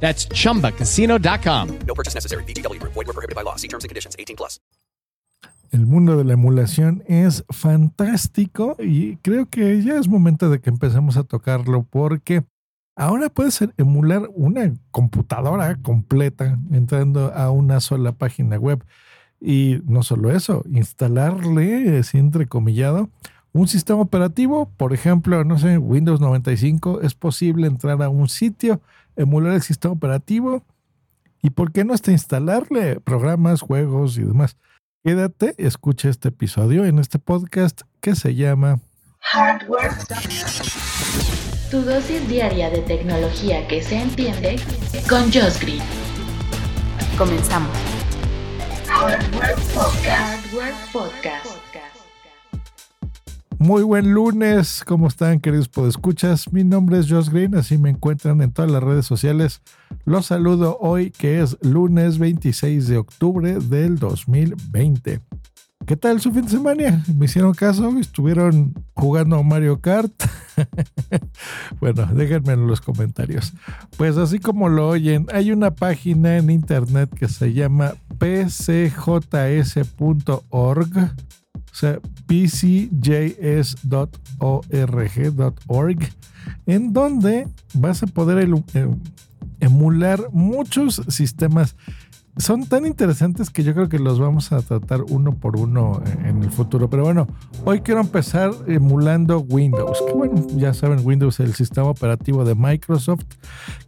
That's chumbacasino.com. No purchase necessary. BGW. Void were prohibited by law. See terms and conditions. 18 plus. El mundo de la emulación es fantástico y creo que ya es momento de que empecemos a tocarlo porque ahora puedes emular una computadora completa entrando a una sola página web. Y no solo eso, instalarle, así entrecomillado, un sistema operativo, por ejemplo, no sé, Windows 95, es posible entrar a un sitio, emular el sistema operativo y por qué no hasta instalarle programas, juegos y demás. Quédate, escucha este episodio en este podcast que se llama Hardware. Tu dosis diaria de tecnología que se entiende con Josh. Comenzamos. Hardware Podcast. Hardware Podcast. Muy buen lunes, ¿cómo están queridos podescuchas? Mi nombre es Josh Green, así me encuentran en todas las redes sociales. Los saludo hoy que es lunes 26 de octubre del 2020. ¿Qué tal su fin de semana? ¿Me hicieron caso? ¿Estuvieron jugando Mario Kart? bueno, déjenme en los comentarios. Pues así como lo oyen, hay una página en internet que se llama pcjs.org o sea, pcjs.org.org, en donde vas a poder emular muchos sistemas. Son tan interesantes que yo creo que los vamos a tratar uno por uno en el futuro. Pero bueno, hoy quiero empezar emulando Windows. Que bueno, ya saben, Windows es el sistema operativo de Microsoft,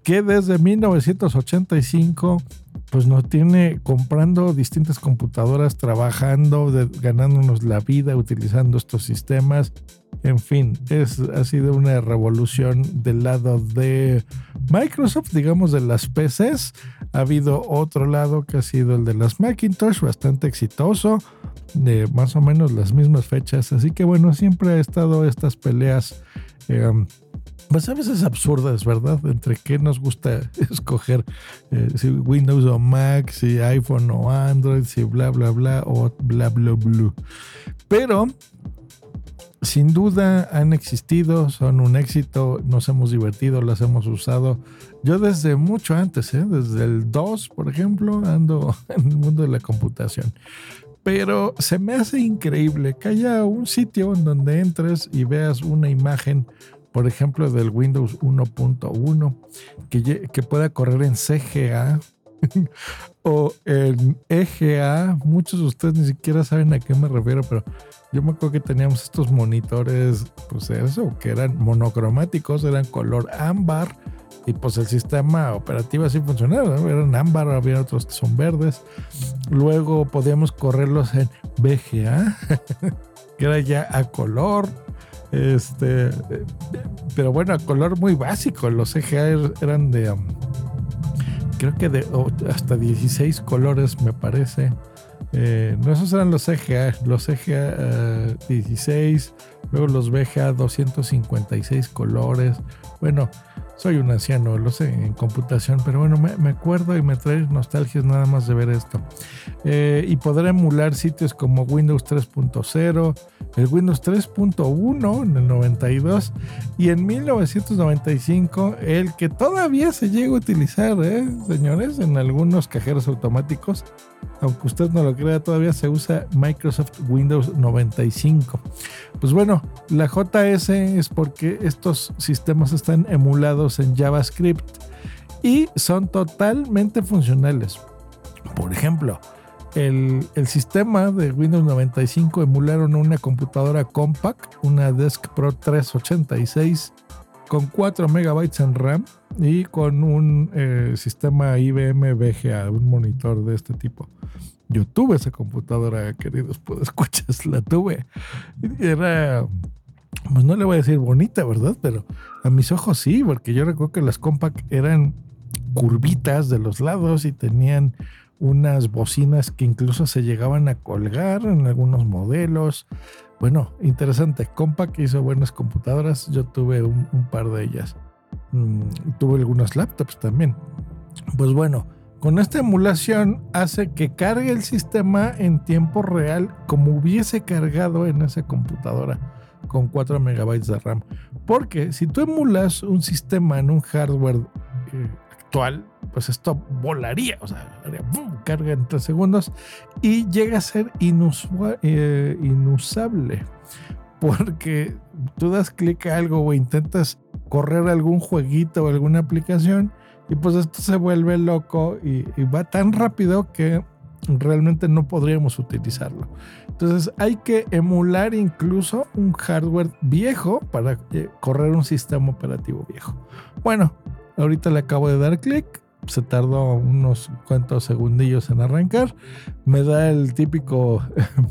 que desde 1985 pues nos tiene comprando distintas computadoras, trabajando, ganándonos la vida utilizando estos sistemas. En fin, es, ha sido una revolución del lado de Microsoft, digamos, de las PCs. Ha habido otro lado que ha sido el de las Macintosh, bastante exitoso, de más o menos las mismas fechas. Así que bueno, siempre ha estado estas peleas. Eh, pues a veces absurdas, ¿verdad? Entre qué nos gusta escoger, eh, si Windows o Mac, si iPhone o Android, si bla, bla, bla, o bla, bla, bla. Pero, sin duda han existido, son un éxito, nos hemos divertido, las hemos usado. Yo desde mucho antes, ¿eh? desde el 2, por ejemplo, ando en el mundo de la computación pero se me hace increíble que haya un sitio en donde entres y veas una imagen por ejemplo, del Windows 1.1, que, que pueda correr en CGA o en EGA. Muchos de ustedes ni siquiera saben a qué me refiero, pero yo me acuerdo que teníamos estos monitores, pues eso, que eran monocromáticos, eran color ámbar. Y pues el sistema operativo así funcionaba, eran ámbar, había otros que son verdes. Luego podíamos correrlos en VGA, que era ya a color este, pero bueno, a color muy básico. Los CGA er, eran de, um, creo que de hasta 16 colores, me parece. Eh, no, esos eran los CGA, los CGA 16, luego los VGA 256 colores. Bueno, soy un anciano, lo sé, en computación, pero bueno, me, acuerdo y me trae nostalgias nada más de ver esto. Eh, y poder emular sitios como Windows 3.0, el Windows 3.1 en el 92 y en 1995 el que todavía se llega a utilizar, ¿eh, señores, en algunos cajeros automáticos. Aunque usted no lo crea, todavía se usa Microsoft Windows 95. Pues bueno, la JS es porque estos sistemas están emulados en JavaScript y son totalmente funcionales. Por ejemplo, el, sistema de Windows 95 emularon una computadora compact, una Desk Pro 386 con 4 megabytes en RAM y con un eh, sistema IBM VGA, un monitor de este tipo. Yo tuve esa computadora, queridos, pues escuchas, la tuve. Era pues no le voy a decir bonita, ¿verdad? Pero a mis ojos sí, porque yo recuerdo que las compact eran curvitas de los lados y tenían unas bocinas que incluso se llegaban a colgar en algunos modelos. Bueno, interesante. Compaq hizo buenas computadoras. Yo tuve un, par de ellas. Mm, tuve algunos laptops también. Pues bueno, con esta emulación hace que cargue el sistema en tiempo real como hubiese cargado en esa computadora con 4 megabytes de RAM. Porque si tú emulas un sistema en un hardware eh, actual, pues esto volaría, o sea, carga en 3 segundos y llega a ser eh, inusable. Porque tú das clic a algo o intentas correr algún jueguito o alguna aplicación y pues esto se vuelve loco y va tan rápido que realmente no podríamos utilizarlo. Entonces hay que emular incluso un hardware viejo para eh, correr un sistema operativo viejo. Bueno, ahorita le acabo de dar clic, se tardó unos cuantos segundillos en arrancar, me da el típico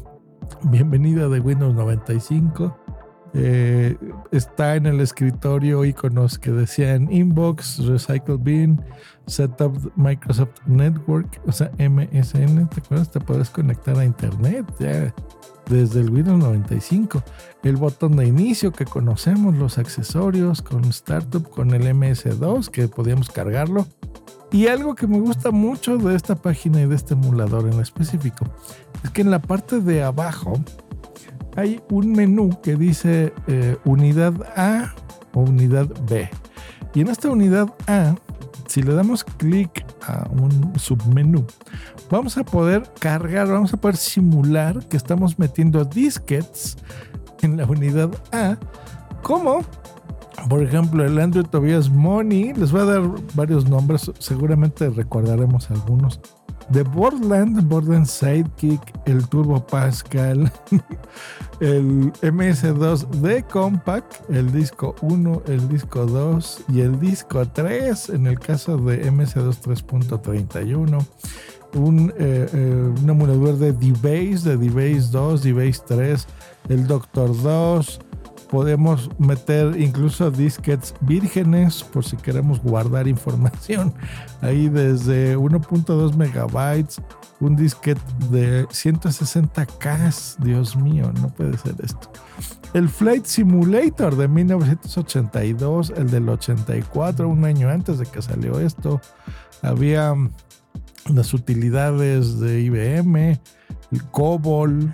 bienvenida de Windows 95 eh, está en el escritorio iconos que decían Inbox, Recycle Bin, Setup Microsoft Network, o sea, MSN, ¿te acuerdas? Te puedes conectar a Internet ya desde el Windows 95. El botón de inicio que conocemos, los accesorios con Startup, con el MS2 que podíamos cargarlo. Y algo que me gusta mucho de esta página y de este emulador en específico es que en la parte de abajo hay un menú que dice eh, unidad A o unidad B. Y en esta unidad A, si le damos clic a un submenú, vamos a poder cargar, vamos a poder simular que estamos metiendo disquets en la unidad A, como por ejemplo el Android Tobias Money. Les voy a dar varios nombres, seguramente recordaremos algunos de Borderland, Borderland Sidekick, el Turbo Pascal, el MS2 de Compact, el disco 1, el disco 2 y el disco 3 en el caso de MS2 3.31. Un, eh, eh, un emulador de D-Base, de D-Base 2, D-Base 3, el Doctor 2, podemos meter incluso disquets vírgenes por si queremos guardar información. Ahí desde 1.2 megabytes, un disquete de 160K. Dios mío, no puede ser esto. El Flight Simulator de 1982, el del 84, un año antes de que salió esto. Había las utilidades de IBM, el COBOL.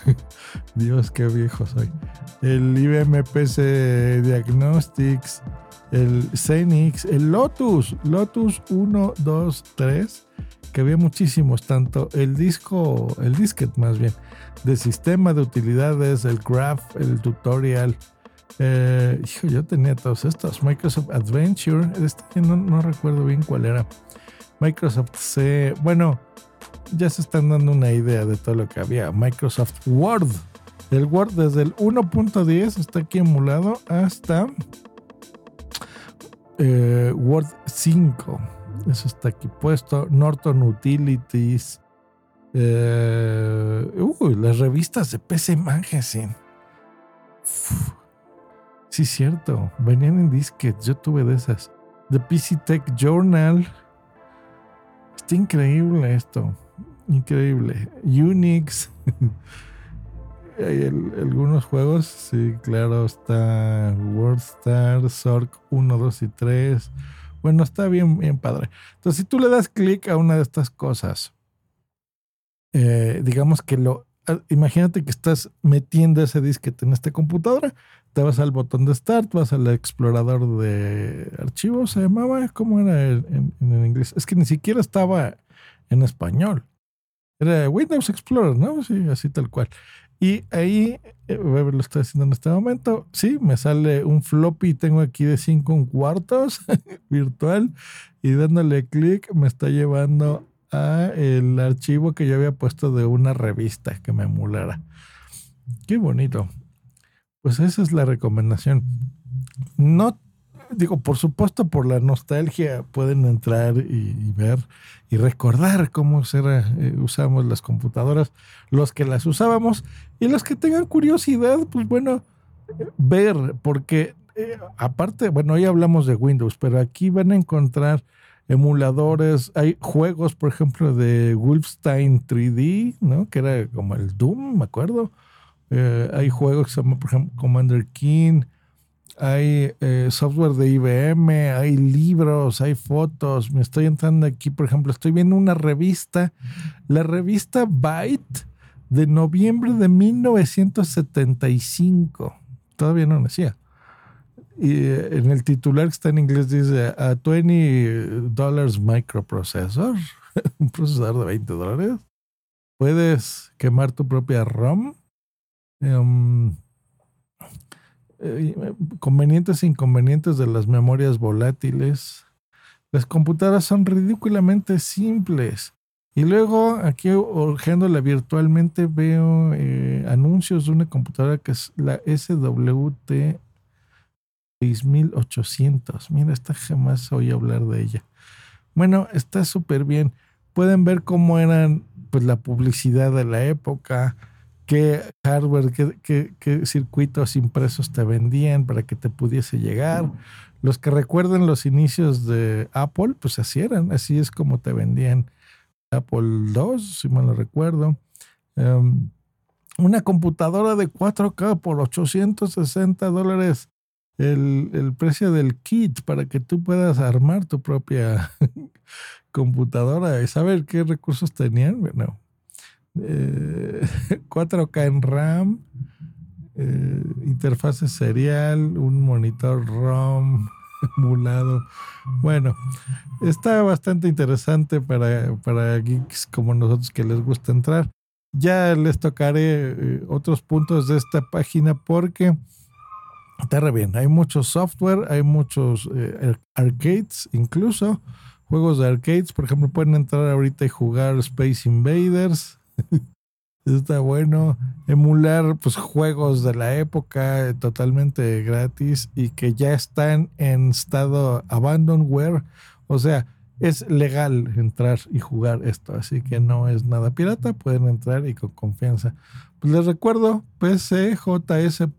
Dios, qué viejo soy el IBM PC Diagnostics, el Xenix, el Lotus, Lotus 1, 2, 3, que había muchísimos, tanto el disco, el disquete más bien, de sistema de utilidades, el graph, el tutorial. Eh, hijo, yo tenía todos estos. Microsoft Adventure, este no, no recuerdo bien cuál era. Microsoft C, bueno, ya se están dando una idea de todo lo que había. Microsoft Word, el Word desde el 1.10 está aquí emulado hasta eh, Word 5. Eso está aquí puesto. Norton Utilities. Eh, uy, las revistas de PC Magazine. Sí, cierto. Venían en disquets. Yo tuve de esas. The PC Tech Journal. Está increíble esto. Increíble. Unix. hay algunos juegos, sí, claro, está WorldStar, Zork 1, 2 y 3. Bueno, está bien, bien padre. Entonces, si tú le das clic a una de estas cosas, eh, digamos que lo, ah, imagínate que estás metiendo ese disquete en esta computadora, te vas al botón de Start, vas al explorador de archivos, se llamaba, ¿cómo era en, en inglés? Es que ni siquiera estaba en español. Era Windows Explorer, ¿no? Sí, así tal cual. Y ahí, eh, lo estoy haciendo en este momento. Sí, me sale un floppy, tengo aquí de 5 cuartos virtual y dándole clic me está llevando a el archivo que yo había puesto de una revista que me emulara. Qué bonito. Pues esa es la recomendación. No digo, por supuesto, por la nostalgia pueden entrar y, ver y recordar cómo era, eh, usamos las computadoras, los que las usábamos y los que tengan curiosidad, pues bueno, ver, porque eh, aparte, bueno, hoy hablamos de Windows, pero aquí van a encontrar emuladores, hay juegos, por ejemplo, de Wolfenstein 3D, ¿no? Que era como el Doom, me acuerdo. Eh, hay juegos que se llaman, por ejemplo, Commander King. Hay eh, software de IBM, hay libros, hay fotos. Me estoy entrando aquí, por ejemplo, estoy viendo una revista, la revista Byte de noviembre de 1975. Todavía no nacía. Y eh, en el titular que está en inglés dice a 20 dólares microprocessor, un procesador de 20 dólares. Puedes quemar tu propia ROM. Um, eh, convenientes e inconvenientes de las memorias volátiles. Las computadoras son ridículamente simples. Y luego aquí urgiéndola virtualmente veo eh, anuncios de una computadora que es la SWT 6800. Mira, esta jamás oí hablar de ella. Bueno, está súper bien. Pueden ver cómo eran pues la publicidad de la época, qué hardware, qué, qué, circuitos impresos te vendían para que te pudiese llegar. Los que recuerden los inicios de Apple, pues así eran, así es como te vendían Apple II, si mal no recuerdo. Em, una computadora de 4K por 860 dólares el, precio del kit para que tú puedas armar tu propia computadora y saber qué recursos tenían. Bueno, 4K eh, en RAM, eh, interfase serial, un monitor ROM emulado. Bueno, está bastante interesante para, para geeks como nosotros que les gusta entrar. Ya les tocaré eh, otros puntos de esta página porque está bien. Hay mucho software, hay muchos arcades, incluso juegos de arcades. Por ejemplo, pueden entrar ahorita y jugar Space Invaders. Está bueno emular pues juegos de la época totalmente gratis y que ya están en estado abandonware, o sea, es legal entrar y jugar esto, así que no es nada pirata, pueden entrar y con confianza. Pues les recuerdo pcjs.org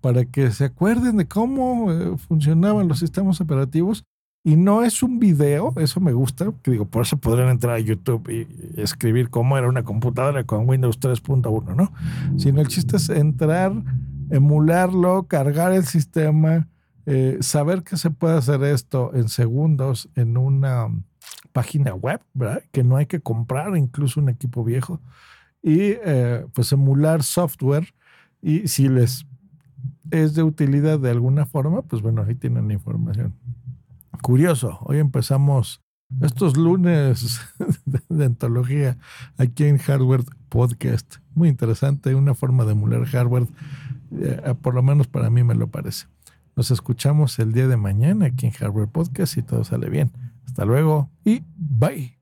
para que se acuerden de cómo eh, funcionaban los sistemas operativos y no es un video, eso me gusta, que digo, por eso podrían entrar a YouTube y, escribir cómo era una computadora con Windows 3.1, ¿no? Sino el chiste es entrar, emularlo, cargar el sistema, eh, saber que se puede hacer esto en segundos en una página web, ¿verdad? Que no hay que comprar incluso un equipo viejo. Y eh, pues emular software y si les es de utilidad de alguna forma, pues bueno, ahí tienen la información. Curioso, hoy empezamos estos lunes de antología aquí en Hardware Podcast. Muy interesante, una forma de emular hardware, eh, por lo menos para mí me lo parece. Nos escuchamos el día de mañana aquí en Hardware Podcast y todo sale bien. Hasta luego y bye.